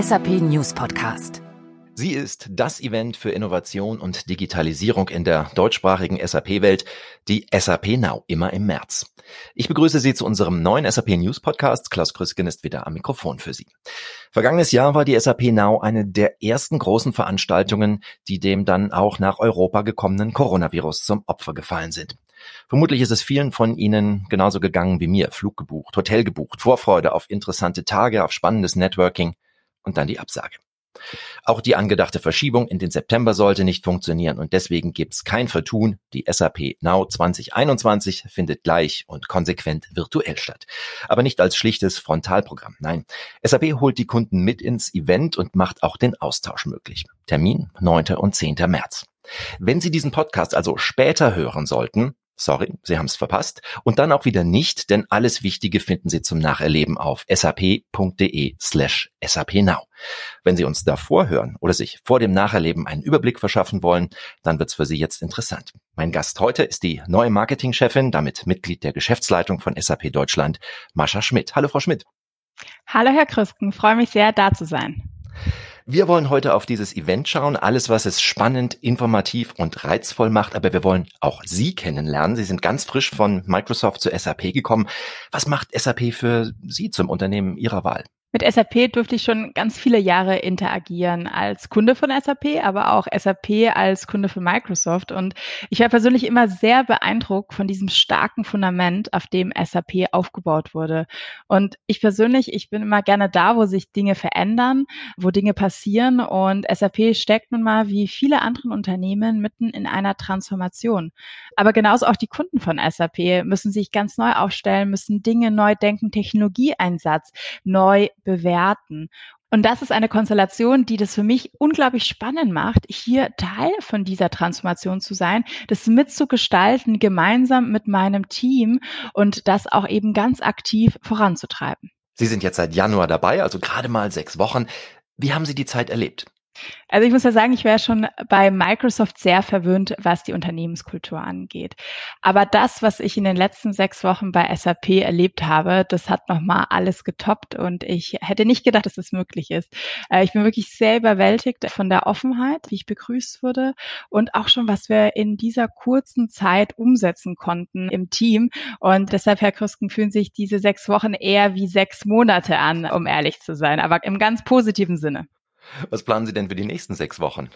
SAP News Podcast. Sie ist das Event für Innovation und Digitalisierung in der deutschsprachigen SAP-Welt, die SAP Now, immer im März. Ich begrüße Sie zu unserem neuen SAP News Podcast. Klaus Krüsken ist wieder am Mikrofon für Sie. Vergangenes Jahr war die SAP Now eine der ersten großen Veranstaltungen, die dem dann auch nach Europa gekommenen Coronavirus zum Opfer gefallen sind. Vermutlich ist es vielen von Ihnen genauso gegangen wie mir. Flug gebucht, Hotel gebucht, Vorfreude auf interessante Tage, auf spannendes Networking und dann die Absage. Auch die angedachte Verschiebung in den September sollte nicht funktionieren und deswegen gibt's kein Vertun. Die SAP Now 2021 findet gleich und konsequent virtuell statt. Aber nicht als schlichtes Frontalprogramm. Nein, SAP holt die Kunden mit ins Event und macht auch den Austausch möglich. Termin 9. und 10. März. Wenn Sie diesen Podcast also später hören sollten, Sorry, Sie haben es verpasst. Und dann auch wieder nicht, denn alles Wichtige finden Sie zum Nacherleben auf sap.de slash sapnow. Wenn Sie uns davor hören oder sich vor dem Nacherleben einen Überblick verschaffen wollen, dann wird es für Sie jetzt interessant. Mein Gast heute ist die neue Marketingchefin, damit Mitglied der Geschäftsleitung von SAP Deutschland, Mascha Schmidt. Hallo, Frau Schmidt. Hallo, Herr Krüsken. Freue mich sehr, da zu sein. Wir wollen heute auf dieses Event schauen, alles, was es spannend, informativ und reizvoll macht, aber wir wollen auch Sie kennenlernen. Sie sind ganz frisch von Microsoft zu SAP gekommen. Was macht SAP für Sie zum Unternehmen Ihrer Wahl? Mit SAP durfte ich schon ganz viele Jahre interagieren als Kunde von SAP, aber auch SAP als Kunde von Microsoft. Und ich war persönlich immer sehr beeindruckt von diesem starken Fundament, auf dem SAP aufgebaut wurde. Und ich persönlich, ich bin immer gerne da, wo sich Dinge verändern, wo Dinge passieren. Und SAP steckt nun mal wie viele andere Unternehmen mitten in einer Transformation. Aber genauso auch die Kunden von SAP müssen sich ganz neu aufstellen, müssen Dinge neu denken, Technologieeinsatz neu bewerten. Und das ist eine Konstellation, die das für mich unglaublich spannend macht, hier Teil von dieser Transformation zu sein, das mitzugestalten, gemeinsam mit meinem Team und das auch eben ganz aktiv voranzutreiben. Sie sind jetzt seit Januar dabei, also gerade mal sechs Wochen. Wie haben Sie die Zeit erlebt? Also ich muss ja sagen, ich wäre schon bei Microsoft sehr verwöhnt, was die Unternehmenskultur angeht. Aber das, was ich in den letzten sechs Wochen bei SAP erlebt habe, das hat nochmal alles getoppt und ich hätte nicht gedacht, dass das möglich ist. Äh, ich bin wirklich sehr überwältigt von der Offenheit, wie ich begrüßt wurde und auch schon, was wir in dieser kurzen Zeit umsetzen konnten im Team. Und deshalb, Herr Krüsken, fühlen sich diese sechs Wochen eher wie sechs Monate an, um ehrlich zu sein, aber im ganz positiven Sinne. Was planen Sie denn für die nächsten sechs Wochen?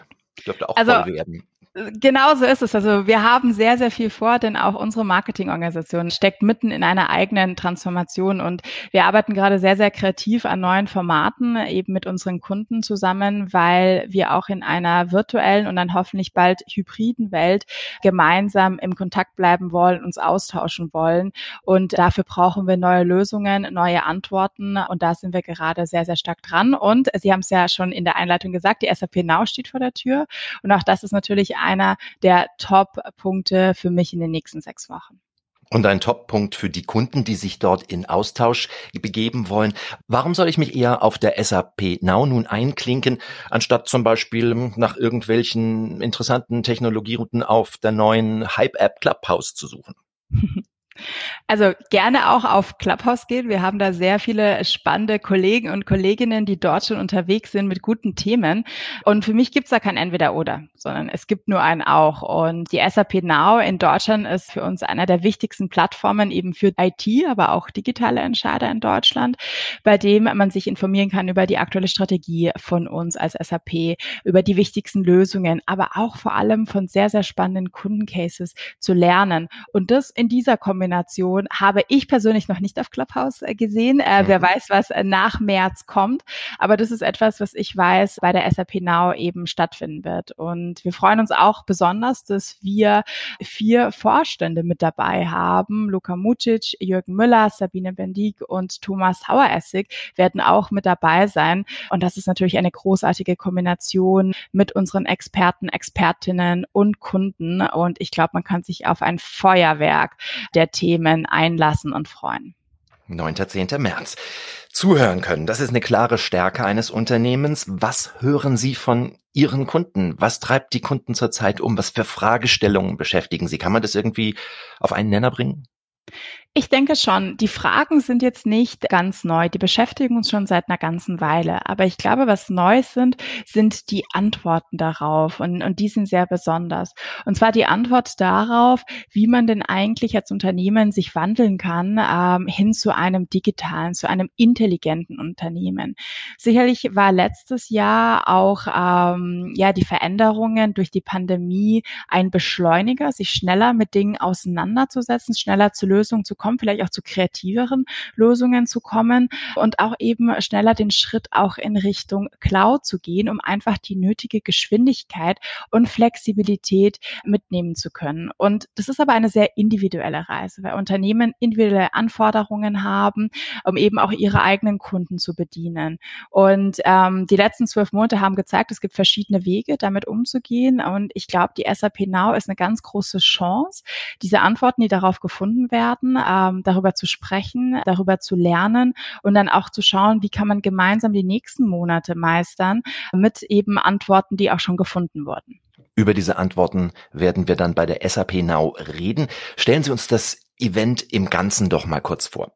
Dürfte auch also, voll werden. Genau so ist es. Also wir haben sehr, sehr viel vor, denn auch unsere Marketingorganisation steckt mitten in einer eigenen Transformation und wir arbeiten gerade sehr, sehr kreativ an neuen Formaten eben mit unseren Kunden zusammen, weil wir auch in einer virtuellen und dann hoffentlich bald hybriden Welt gemeinsam im Kontakt bleiben wollen, uns austauschen wollen. Und dafür brauchen wir neue Lösungen, neue Antworten. Und da sind wir gerade sehr, sehr stark dran. Und Sie haben es ja schon in der Einleitung gesagt, die SAP Now steht vor der Tür. Und auch das ist natürlich einer der Top-Punkte für mich in den nächsten sechs Wochen. Und ein Top-Punkt für die Kunden, die sich dort in Austausch begeben wollen. Warum soll ich mich eher auf der SAP Now nun einklinken, anstatt zum Beispiel nach irgendwelchen interessanten Technologierouten auf der neuen Hype-App Clubhouse zu suchen? Also gerne auch auf Clubhouse gehen. Wir haben da sehr viele spannende Kollegen und Kolleginnen, die dort schon unterwegs sind mit guten Themen. Und für mich gibt's da kein Entweder-Oder, sondern es gibt nur ein Auch. Und die SAP Now in Deutschland ist für uns einer der wichtigsten Plattformen eben für IT, aber auch digitale Entscheider in Deutschland, bei dem man sich informieren kann über die aktuelle Strategie von uns als SAP, über die wichtigsten Lösungen, aber auch vor allem von sehr, sehr spannenden Kundencases zu lernen. Und das in dieser Kombination Kombination habe ich persönlich noch nicht auf Clubhouse äh, gesehen. Äh, mhm. Wer weiß, was äh, nach März kommt. Aber das ist etwas, was ich weiß, bei der SAP Now eben stattfinden wird. Und wir freuen uns auch besonders, dass wir vier Vorstände mit dabei haben. Luka Mucic, Jürgen Müller, Sabine Bendig und Thomas Haueressig werden auch mit dabei sein. Und das ist natürlich eine großartige Kombination mit unseren Experten, Expertinnen und Kunden. Und ich glaube, man kann sich auf ein Feuerwerk der Themen einlassen und freuen. 9. 10. März. Zuhören können, das ist eine klare Stärke eines Unternehmens. Was hören Sie von Ihren Kunden? Was treibt die Kunden zurzeit um? Was für Fragestellungen beschäftigen Sie? Kann man das irgendwie auf einen Nenner bringen? Ich denke schon. Die Fragen sind jetzt nicht ganz neu. Die beschäftigen uns schon seit einer ganzen Weile. Aber ich glaube, was neu sind, sind die Antworten darauf. Und, und die sind sehr besonders. Und zwar die Antwort darauf, wie man denn eigentlich als Unternehmen sich wandeln kann ähm, hin zu einem digitalen, zu einem intelligenten Unternehmen. Sicherlich war letztes Jahr auch ähm, ja die Veränderungen durch die Pandemie ein Beschleuniger, sich schneller mit Dingen auseinanderzusetzen, schneller zu Lösungen zu kommen kommen, vielleicht auch zu kreativeren Lösungen zu kommen und auch eben schneller den Schritt auch in Richtung Cloud zu gehen, um einfach die nötige Geschwindigkeit und Flexibilität mitnehmen zu können. Und das ist aber eine sehr individuelle Reise, weil Unternehmen individuelle Anforderungen haben, um eben auch ihre eigenen Kunden zu bedienen. Und ähm, die letzten zwölf Monate haben gezeigt, es gibt verschiedene Wege, damit umzugehen. Und ich glaube, die SAP Now ist eine ganz große Chance, diese Antworten, die darauf gefunden werden, ähm, darüber zu sprechen, darüber zu lernen und dann auch zu schauen, wie kann man gemeinsam die nächsten Monate meistern mit eben Antworten, die auch schon gefunden wurden. Über diese Antworten werden wir dann bei der SAP Now reden. Stellen Sie uns das Event im Ganzen doch mal kurz vor.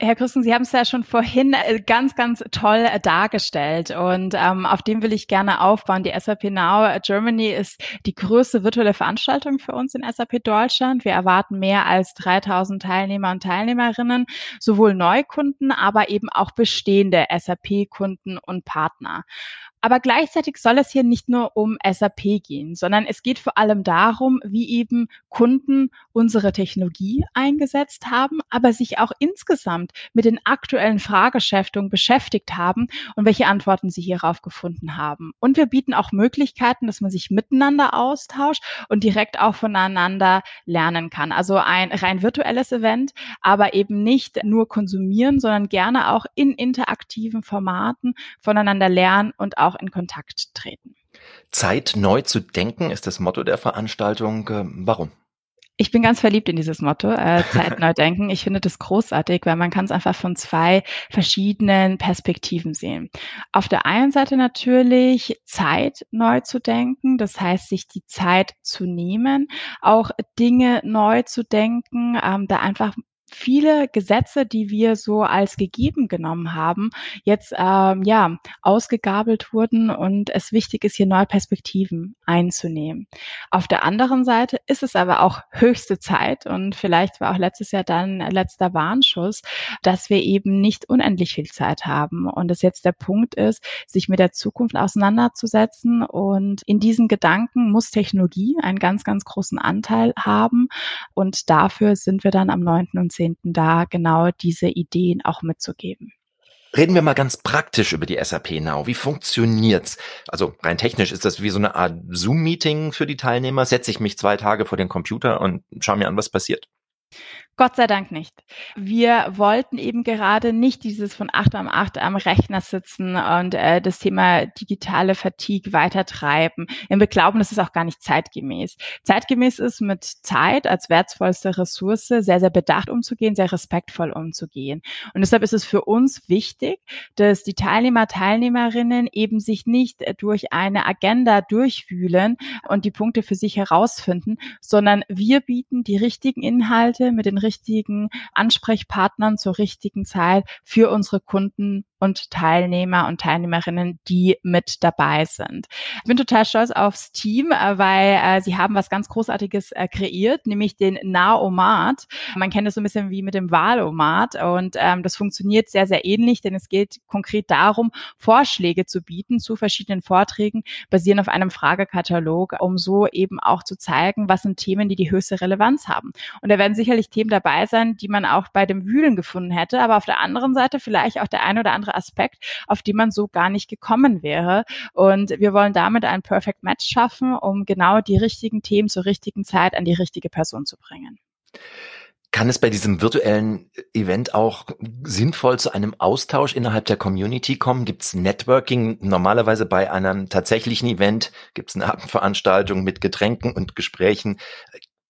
Herr Christen, Sie haben es ja schon vorhin äh, ganz, ganz toll äh, dargestellt und ähm, auf dem will ich gerne aufbauen. Die SAP Now Germany ist die größte virtuelle Veranstaltung für uns in SAP Deutschland. Wir erwarten mehr als 3000 Teilnehmer und Teilnehmerinnen, sowohl Neukunden, aber eben auch bestehende SAP-Kunden und Partner. Aber gleichzeitig soll es hier nicht nur um SAP gehen, sondern es geht vor allem darum, wie eben Kunden unsere Technologie eingesetzt haben, aber sich auch insgesamt mit den aktuellen Frageschäftungen beschäftigt haben und welche Antworten sie hierauf gefunden haben. Und wir bieten auch Möglichkeiten, dass man sich miteinander austauscht und direkt auch voneinander lernen kann. Also ein rein virtuelles Event, aber eben nicht nur konsumieren, sondern gerne auch in interaktiven Formaten voneinander lernen und auch auch in Kontakt treten. Zeit neu zu denken ist das Motto der Veranstaltung. Ähm, warum? Ich bin ganz verliebt in dieses Motto, äh, Zeit neu denken. Ich finde das großartig, weil man kann es einfach von zwei verschiedenen Perspektiven sehen. Auf der einen Seite natürlich Zeit neu zu denken, das heißt, sich die Zeit zu nehmen, auch Dinge neu zu denken, ähm, da einfach viele Gesetze, die wir so als gegeben genommen haben, jetzt ähm, ja ausgegabelt wurden und es wichtig ist, hier neue Perspektiven einzunehmen. Auf der anderen Seite ist es aber auch höchste Zeit und vielleicht war auch letztes Jahr dann letzter Warnschuss, dass wir eben nicht unendlich viel Zeit haben und es jetzt der Punkt ist, sich mit der Zukunft auseinanderzusetzen und in diesen Gedanken muss Technologie einen ganz, ganz großen Anteil haben und dafür sind wir dann am 9. und 10 Jahrzehnten da genau diese Ideen auch mitzugeben. Reden wir mal ganz praktisch über die SAP Now. Wie funktioniert's? Also rein technisch ist das wie so eine Art Zoom-Meeting für die Teilnehmer. Setze ich mich zwei Tage vor den Computer und schaue mir an, was passiert. Gott sei Dank nicht. Wir wollten eben gerade nicht dieses von acht am acht am Rechner sitzen und äh, das Thema digitale Fatigue weitertreiben. Wir glauben, das ist auch gar nicht zeitgemäß. Zeitgemäß ist mit Zeit als wertvollste Ressource sehr, sehr bedacht umzugehen, sehr respektvoll umzugehen. Und deshalb ist es für uns wichtig, dass die Teilnehmer, Teilnehmerinnen eben sich nicht durch eine Agenda durchwühlen und die Punkte für sich herausfinden, sondern wir bieten die richtigen Inhalte mit den richtigen Ansprechpartnern zur richtigen Zeit für unsere Kunden und Teilnehmer und Teilnehmerinnen, die mit dabei sind. Ich bin total stolz aufs Team, äh, weil äh, sie haben was ganz Großartiges äh, kreiert, nämlich den Naomat. Man kennt es so ein bisschen wie mit dem Wahlomat und ähm, das funktioniert sehr, sehr ähnlich, denn es geht konkret darum, Vorschläge zu bieten zu verschiedenen Vorträgen, basierend auf einem Fragekatalog, um so eben auch zu zeigen, was sind Themen, die die höchste Relevanz haben. Und da werden sicherlich Themen dabei sein, die man auch bei dem Wühlen gefunden hätte, aber auf der anderen Seite vielleicht auch der ein oder andere Aspekt, auf die man so gar nicht gekommen wäre. Und wir wollen damit ein Perfect Match schaffen, um genau die richtigen Themen zur richtigen Zeit an die richtige Person zu bringen. Kann es bei diesem virtuellen Event auch sinnvoll zu einem Austausch innerhalb der Community kommen? Gibt es Networking? Normalerweise bei einem tatsächlichen Event gibt es eine Abendveranstaltung mit Getränken und Gesprächen.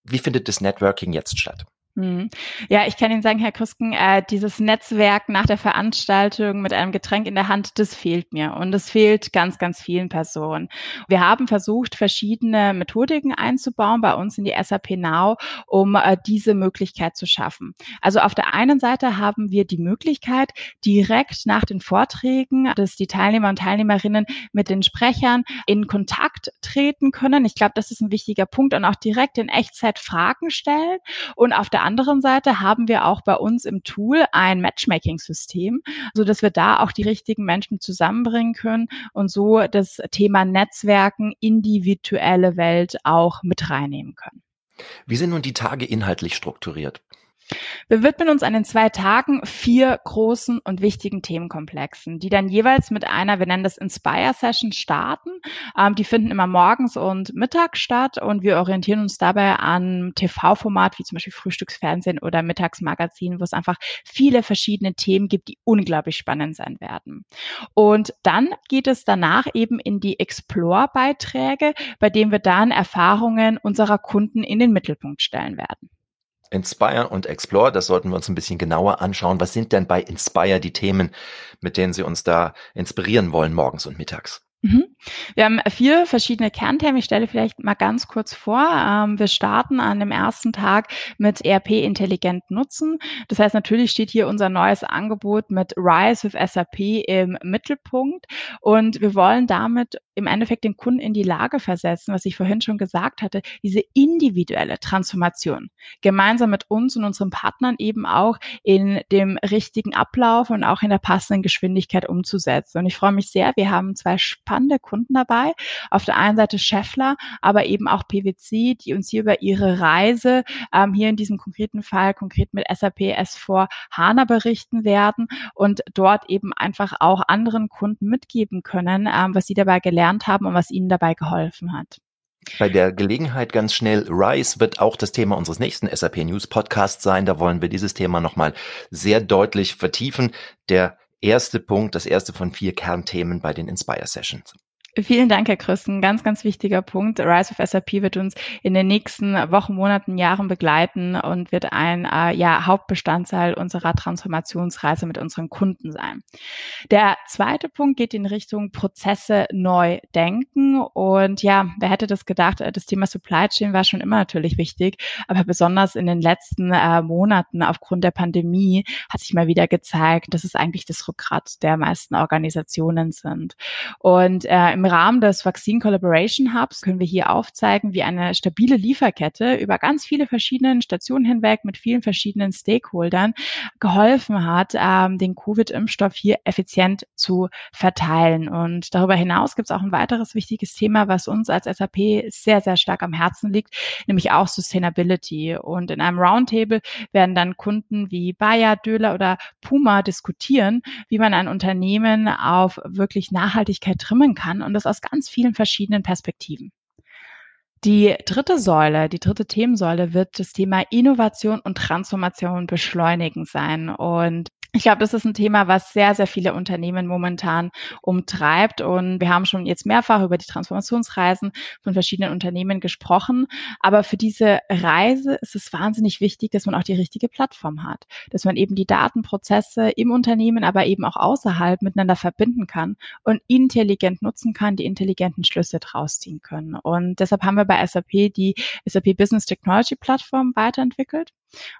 Wie findet das Networking jetzt statt? Hm. Ja, ich kann Ihnen sagen, Herr Krüsken, äh, dieses Netzwerk nach der Veranstaltung mit einem Getränk in der Hand, das fehlt mir und es fehlt ganz, ganz vielen Personen. Wir haben versucht, verschiedene Methodiken einzubauen bei uns in die SAP Now, um äh, diese Möglichkeit zu schaffen. Also auf der einen Seite haben wir die Möglichkeit, direkt nach den Vorträgen, dass die Teilnehmer und Teilnehmerinnen mit den Sprechern in Kontakt treten können. Ich glaube, das ist ein wichtiger Punkt und auch direkt in Echtzeit Fragen stellen. Und auf der anderen Seite haben wir auch bei uns im Tool ein Matchmaking-System, so dass wir da auch die richtigen Menschen zusammenbringen können und so das Thema Netzwerken in die virtuelle Welt auch mit reinnehmen können. Wie sind nun die Tage inhaltlich strukturiert? Wir widmen uns an den zwei Tagen vier großen und wichtigen Themenkomplexen, die dann jeweils mit einer, wir nennen das Inspire Session starten. Ähm, die finden immer morgens und mittags statt und wir orientieren uns dabei an TV-Format wie zum Beispiel Frühstücksfernsehen oder Mittagsmagazin, wo es einfach viele verschiedene Themen gibt, die unglaublich spannend sein werden. Und dann geht es danach eben in die Explore-Beiträge, bei denen wir dann Erfahrungen unserer Kunden in den Mittelpunkt stellen werden. Inspire und Explore, das sollten wir uns ein bisschen genauer anschauen. Was sind denn bei Inspire die Themen, mit denen Sie uns da inspirieren wollen morgens und mittags? Wir haben vier verschiedene Kernthemen. Ich stelle vielleicht mal ganz kurz vor. Ähm, wir starten an dem ersten Tag mit ERP intelligent nutzen. Das heißt, natürlich steht hier unser neues Angebot mit Rise with SAP im Mittelpunkt. Und wir wollen damit im Endeffekt den Kunden in die Lage versetzen, was ich vorhin schon gesagt hatte, diese individuelle Transformation gemeinsam mit uns und unseren Partnern eben auch in dem richtigen Ablauf und auch in der passenden Geschwindigkeit umzusetzen. Und ich freue mich sehr. Wir haben zwei spannende Kunden dabei. Auf der einen Seite Scheffler, aber eben auch PwC, die uns hier über ihre Reise ähm, hier in diesem konkreten Fall konkret mit SAP S4 HANA berichten werden und dort eben einfach auch anderen Kunden mitgeben können, ähm, was sie dabei gelernt haben und was ihnen dabei geholfen hat. Bei der Gelegenheit ganz schnell, RISE wird auch das Thema unseres nächsten SAP News Podcasts sein. Da wollen wir dieses Thema nochmal sehr deutlich vertiefen. Der erste Punkt, das erste von vier Kernthemen bei den Inspire Sessions. Vielen Dank, Herr Christen. Ganz, ganz wichtiger Punkt. Rise of SAP wird uns in den nächsten Wochen, Monaten, Jahren begleiten und wird ein äh, ja, Hauptbestandteil unserer Transformationsreise mit unseren Kunden sein. Der zweite Punkt geht in Richtung Prozesse neu denken. Und ja, wer hätte das gedacht? Äh, das Thema Supply Chain war schon immer natürlich wichtig, aber besonders in den letzten äh, Monaten aufgrund der Pandemie hat sich mal wieder gezeigt, dass es eigentlich das Rückgrat der meisten Organisationen sind. Und äh, im Rahmen des Vaccine Collaboration Hubs können wir hier aufzeigen, wie eine stabile Lieferkette über ganz viele verschiedene Stationen hinweg mit vielen verschiedenen Stakeholdern geholfen hat, ähm, den Covid-Impfstoff hier effizient zu verteilen. Und darüber hinaus gibt es auch ein weiteres wichtiges Thema, was uns als SAP sehr, sehr stark am Herzen liegt, nämlich auch Sustainability. Und in einem Roundtable werden dann Kunden wie Bayer, Döler oder Puma diskutieren, wie man ein Unternehmen auf wirklich Nachhaltigkeit trimmen kann und das aus ganz vielen verschiedenen Perspektiven. Die dritte Säule, die dritte Themensäule wird das Thema Innovation und Transformation beschleunigen sein. Und ich glaube, das ist ein Thema, was sehr, sehr viele Unternehmen momentan umtreibt. Und wir haben schon jetzt mehrfach über die Transformationsreisen von verschiedenen Unternehmen gesprochen. Aber für diese Reise ist es wahnsinnig wichtig, dass man auch die richtige Plattform hat, dass man eben die Datenprozesse im Unternehmen, aber eben auch außerhalb miteinander verbinden kann und intelligent nutzen kann, die intelligenten Schlüsse draus ziehen können. Und deshalb haben wir bei SAP die SAP Business Technology Plattform weiterentwickelt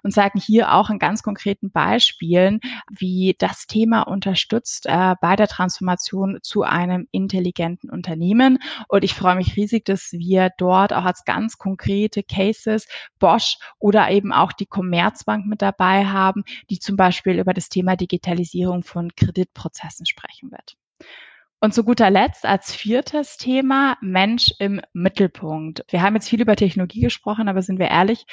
und zeigen hier auch in ganz konkreten Beispielen, wie das Thema unterstützt äh, bei der Transformation zu einem intelligenten Unternehmen. Und ich freue mich riesig, dass wir dort auch als ganz konkrete Cases Bosch oder eben auch die Commerzbank mit dabei haben, die zum Beispiel über das Thema Digitalisierung von Kreditprozessen sprechen wird. Und zu guter Letzt als viertes Thema Mensch im Mittelpunkt. Wir haben jetzt viel über Technologie gesprochen, aber sind wir ehrlich,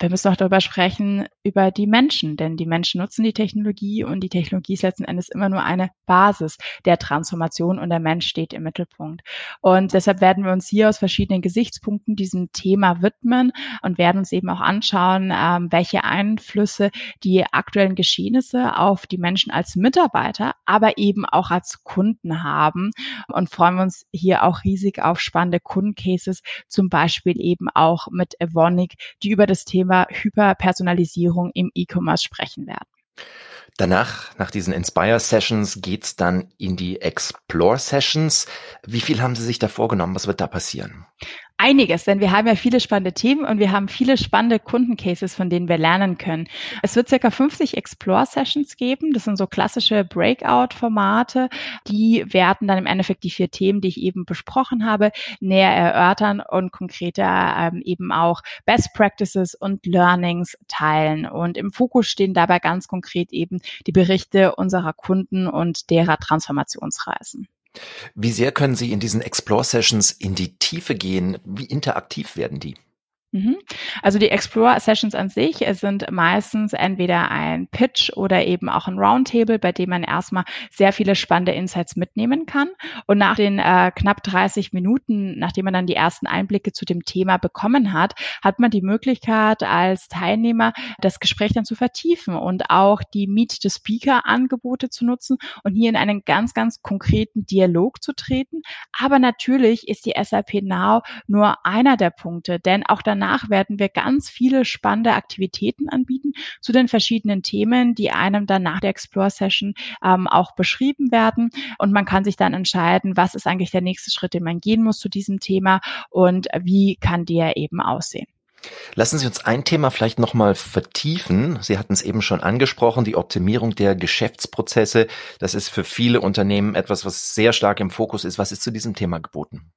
wir müssen auch darüber sprechen, über die Menschen, denn die Menschen nutzen die Technologie und die Technologie ist letzten Endes immer nur eine Basis der Transformation und der Mensch steht im Mittelpunkt. Und deshalb werden wir uns hier aus verschiedenen Gesichtspunkten diesem Thema widmen und werden uns eben auch anschauen, ähm, welche Einflüsse die aktuellen Geschehnisse auf die Menschen als Mitarbeiter, aber eben auch als Kunden haben und freuen uns hier auch riesig auf spannende Kundencases, zum Beispiel eben auch mit Evonik, die über das Thema Thema Hyperpersonalisierung im E-Commerce sprechen werden. Danach, nach diesen Inspire Sessions, geht's dann in die Explore Sessions. Wie viel haben Sie sich da vorgenommen? Was wird da passieren? Einiges, denn wir haben ja viele spannende Themen und wir haben viele spannende Kundencases, von denen wir lernen können. Es wird circa 50 Explore-Sessions geben. Das sind so klassische Breakout-Formate. Die werden dann im Endeffekt die vier Themen, die ich eben besprochen habe, näher erörtern und konkreter ähm, eben auch Best Practices und Learnings teilen. Und im Fokus stehen dabei ganz konkret eben die Berichte unserer Kunden und derer Transformationsreisen. Wie sehr können Sie in diesen Explore Sessions in die Tiefe gehen? Wie interaktiv werden die? Mhm. Also die Explore Sessions an sich sind meistens entweder ein Pitch oder eben auch ein Roundtable, bei dem man erstmal sehr viele spannende Insights mitnehmen kann. Und nach den äh, knapp 30 Minuten, nachdem man dann die ersten Einblicke zu dem Thema bekommen hat, hat man die Möglichkeit als Teilnehmer das Gespräch dann zu vertiefen und auch die Meet the Speaker Angebote zu nutzen und hier in einen ganz, ganz konkreten Dialog zu treten. Aber natürlich ist die SAP Now nur einer der Punkte, denn auch danach danach werden wir ganz viele spannende Aktivitäten anbieten zu den verschiedenen Themen, die einem dann nach der Explore Session ähm, auch beschrieben werden. Und man kann sich dann entscheiden, was ist eigentlich der nächste Schritt, den man gehen muss zu diesem Thema und wie kann der eben aussehen. Lassen Sie uns ein Thema vielleicht nochmal vertiefen. Sie hatten es eben schon angesprochen, die Optimierung der Geschäftsprozesse. Das ist für viele Unternehmen etwas, was sehr stark im Fokus ist. Was ist zu diesem Thema geboten?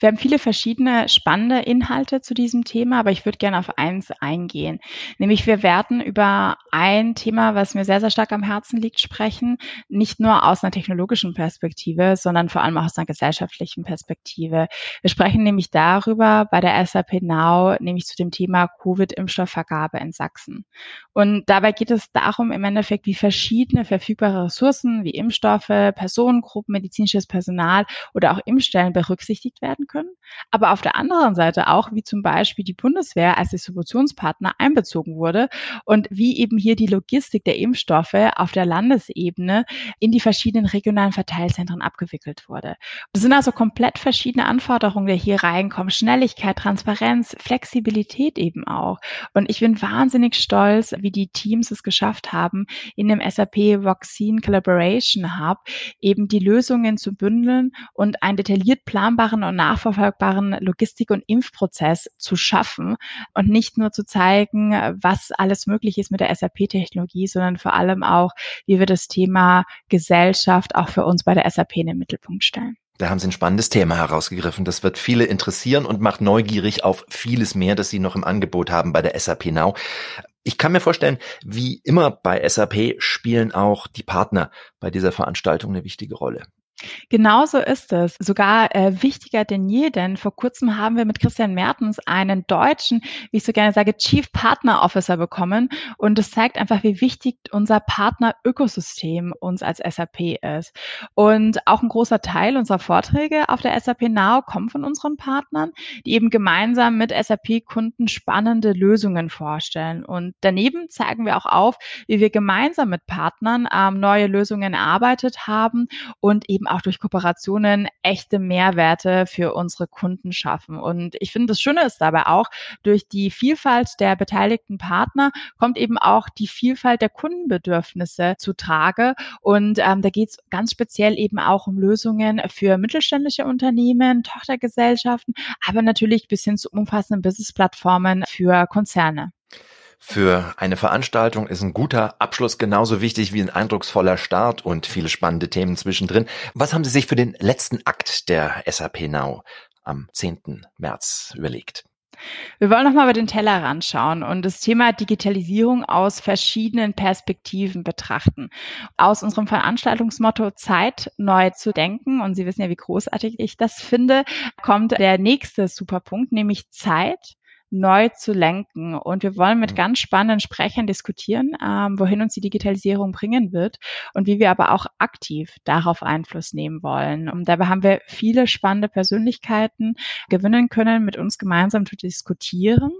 Wir haben viele verschiedene spannende Inhalte zu diesem Thema, aber ich würde gerne auf eins eingehen. Nämlich wir werden über ein Thema, was mir sehr, sehr stark am Herzen liegt, sprechen. Nicht nur aus einer technologischen Perspektive, sondern vor allem auch aus einer gesellschaftlichen Perspektive. Wir sprechen nämlich darüber bei der SAP Now, nämlich zu dem Thema Covid-Impfstoffvergabe in Sachsen. Und dabei geht es darum, im Endeffekt, wie verschiedene verfügbare Ressourcen wie Impfstoffe, Personengruppen, medizinisches Personal oder auch Impfstellen berücksichtigt werden können, aber auf der anderen Seite auch, wie zum Beispiel die Bundeswehr als Distributionspartner einbezogen wurde und wie eben hier die Logistik der Impfstoffe auf der Landesebene in die verschiedenen regionalen Verteilzentren abgewickelt wurde. Das sind also komplett verschiedene Anforderungen, die hier reinkommen. Schnelligkeit, Transparenz, Flexibilität eben auch. Und ich bin wahnsinnig stolz, wie die Teams es geschafft haben, in dem SAP Vaccine Collaboration Hub eben die Lösungen zu bündeln und einen detailliert planbaren und nach nachverfolgbaren Logistik- und Impfprozess zu schaffen und nicht nur zu zeigen, was alles möglich ist mit der SAP-Technologie, sondern vor allem auch, wie wir das Thema Gesellschaft auch für uns bei der SAP in den Mittelpunkt stellen. Da haben Sie ein spannendes Thema herausgegriffen. Das wird viele interessieren und macht neugierig auf vieles mehr, das Sie noch im Angebot haben bei der SAP Now. Ich kann mir vorstellen, wie immer bei SAP spielen auch die Partner bei dieser Veranstaltung eine wichtige Rolle. Genauso ist es. Sogar äh, wichtiger denn je, denn vor kurzem haben wir mit Christian Mertens einen deutschen, wie ich so gerne sage, Chief Partner Officer bekommen. Und das zeigt einfach, wie wichtig unser Partner-Ökosystem uns als SAP ist. Und auch ein großer Teil unserer Vorträge auf der SAP Now kommt von unseren Partnern, die eben gemeinsam mit SAP-Kunden spannende Lösungen vorstellen. Und daneben zeigen wir auch auf, wie wir gemeinsam mit Partnern ähm, neue Lösungen erarbeitet haben und eben auch durch Kooperationen echte Mehrwerte für unsere Kunden schaffen. Und ich finde, das Schöne ist dabei auch, durch die Vielfalt der beteiligten Partner kommt eben auch die Vielfalt der Kundenbedürfnisse zu Trage. Und ähm, da geht es ganz speziell eben auch um Lösungen für mittelständische Unternehmen, Tochtergesellschaften, aber natürlich bis hin zu umfassenden Business-Plattformen für Konzerne. Für eine Veranstaltung ist ein guter Abschluss genauso wichtig wie ein eindrucksvoller Start und viele spannende Themen zwischendrin. Was haben Sie sich für den letzten Akt der SAP Now am 10. März überlegt? Wir wollen nochmal über den Tellerrand schauen und das Thema Digitalisierung aus verschiedenen Perspektiven betrachten. Aus unserem Veranstaltungsmotto Zeit neu zu denken, und Sie wissen ja, wie großartig ich das finde, kommt der nächste Superpunkt, nämlich Zeit neu zu lenken. Und wir wollen mit mhm. ganz spannenden Sprechern diskutieren, ähm, wohin uns die Digitalisierung bringen wird und wie wir aber auch aktiv darauf Einfluss nehmen wollen. Und dabei haben wir viele spannende Persönlichkeiten gewinnen können, mit uns gemeinsam zu diskutieren.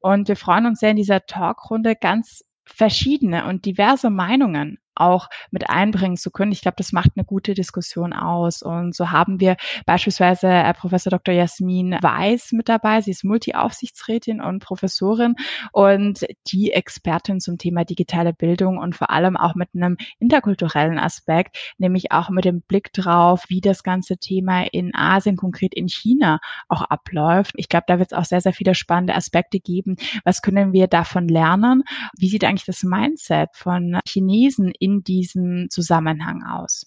Und wir freuen uns sehr in dieser Talkrunde ganz verschiedene und diverse Meinungen auch mit einbringen zu können. Ich glaube, das macht eine gute Diskussion aus. Und so haben wir beispielsweise äh, Professor Dr. Jasmin Weiß mit dabei. Sie ist Multi-Aufsichtsrätin und Professorin und die Expertin zum Thema digitale Bildung und vor allem auch mit einem interkulturellen Aspekt, nämlich auch mit dem Blick drauf, wie das ganze Thema in Asien, konkret in China auch abläuft. Ich glaube, da wird es auch sehr, sehr viele spannende Aspekte geben. Was können wir davon lernen? Wie sieht eigentlich das Mindset von Chinesen in diesem Zusammenhang aus?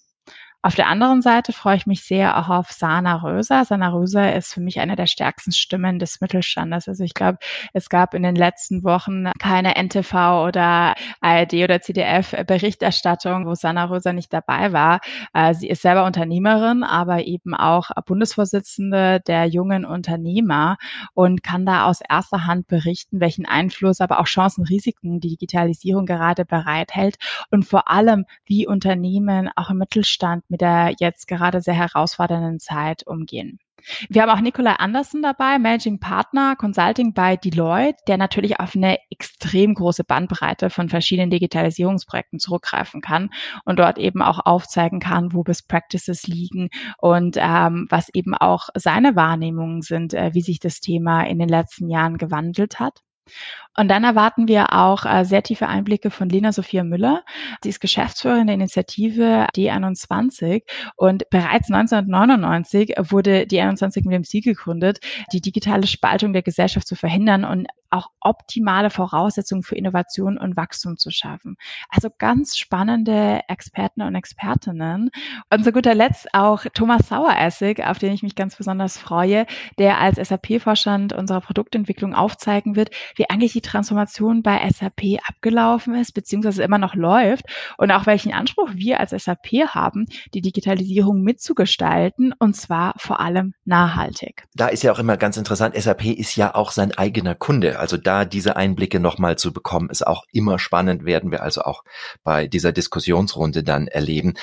Auf der anderen Seite freue ich mich sehr auch auf Sana Röser. Sana Röser ist für mich eine der stärksten Stimmen des Mittelstandes. Also ich glaube, es gab in den letzten Wochen keine NTV oder ARD oder CDF Berichterstattung, wo Sana Röser nicht dabei war. Äh, sie ist selber Unternehmerin, aber eben auch Bundesvorsitzende der jungen Unternehmer und kann da aus erster Hand berichten, welchen Einfluss, aber auch Chancen, Risiken die Digitalisierung gerade bereithält und vor allem, wie Unternehmen auch im Mittelstand mit der jetzt gerade sehr herausfordernden Zeit umgehen. Wir haben auch Nikolai Andersen dabei, Managing Partner Consulting bei Deloitte, der natürlich auf eine extrem große Bandbreite von verschiedenen Digitalisierungsprojekten zurückgreifen kann und dort eben auch aufzeigen kann, wo Best Practices liegen und ähm, was eben auch seine Wahrnehmungen sind, äh, wie sich das Thema in den letzten Jahren gewandelt hat. Und dann erwarten wir auch äh, sehr tiefe Einblicke von Lena Sophia Müller. Sie ist Geschäftsführerin der Initiative D21 und bereits 1999 wurde D21 mit dem Ziel gegründet, die digitale Spaltung der Gesellschaft zu verhindern und auch optimale Voraussetzungen für Innovation und Wachstum zu schaffen. Also ganz spannende Experten und Expertinnen. Und zu guter Letzt auch Thomas Saueressig, auf den ich mich ganz besonders freue, der als SAP-Vorstand unserer Produktentwicklung aufzeigen wird, wie eigentlich die Transformation bei SAP abgelaufen ist, beziehungsweise immer noch läuft und auch welchen Anspruch wir als SAP haben, die Digitalisierung mitzugestalten und zwar vor allem nachhaltig. Da ist ja auch immer ganz interessant, SAP ist ja auch sein eigener Kunde. Also da diese Einblicke nochmal zu bekommen, ist auch immer spannend, werden wir also auch bei dieser Diskussionsrunde dann erleben.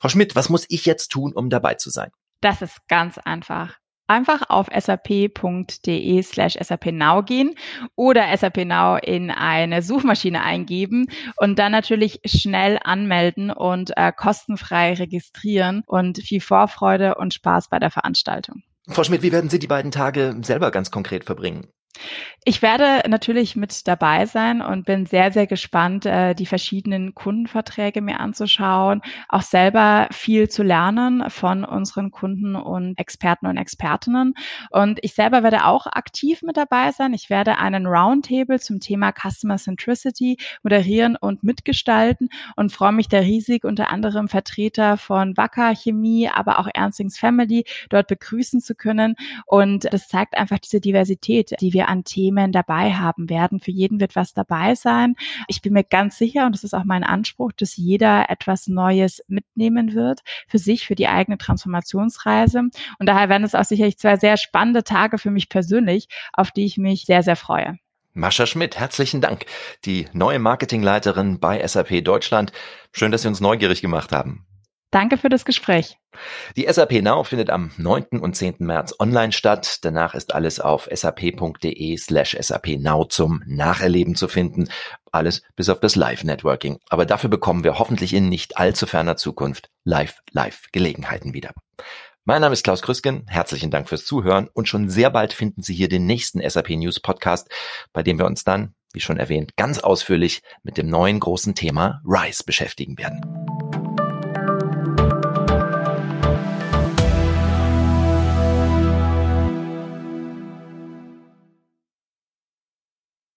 Frau Schmidt, was muss ich jetzt tun, um dabei zu sein? Das ist ganz einfach einfach auf sap.de slash sapnow gehen oder sapnow in eine Suchmaschine eingeben und dann natürlich schnell anmelden und äh, kostenfrei registrieren und viel Vorfreude und Spaß bei der Veranstaltung. Frau Schmidt, wie werden Sie die beiden Tage selber ganz konkret verbringen? Ich werde natürlich mit dabei sein und bin sehr, sehr gespannt, äh, die verschiedenen Kundenverträge mir anzuschauen, auch selber viel zu lernen von unseren Kunden und Experten und Expertinnen. Und ich selber werde auch aktiv mit dabei sein. Ich werde einen Roundtable zum Thema Customer Centricity moderieren und mitgestalten und freue mich da riesig, unter anderem Vertreter von Wacker Chemie, aber auch Ernstings Family dort begrüßen zu können. Und das zeigt einfach diese Diversität, die wir an Themen dabei haben werden. Für jeden wird was dabei sein. Ich bin mir ganz sicher, und das ist auch mein Anspruch, dass jeder etwas Neues mitnehmen wird für sich, für die eigene Transformationsreise. Und daher werden es auch sicherlich zwei sehr spannende Tage für mich persönlich, auf die ich mich sehr, sehr freue. Mascha Schmidt, herzlichen Dank. Die neue Marketingleiterin bei SAP Deutschland. Schön, dass Sie uns neugierig gemacht haben. Danke für das Gespräch. Die SAP Now findet am 9. und 10. März online statt. Danach ist alles auf sap.de slash sapnow zum Nacherleben zu finden. Alles bis auf das Live-Networking. Aber dafür bekommen wir hoffentlich in nicht allzu ferner Zukunft Live-Live-Gelegenheiten wieder. Mein Name ist Klaus Krüsken. Herzlichen Dank fürs Zuhören und schon sehr bald finden Sie hier den nächsten SAP News Podcast, bei dem wir uns dann, wie schon erwähnt, ganz ausführlich mit dem neuen großen Thema RISE beschäftigen werden.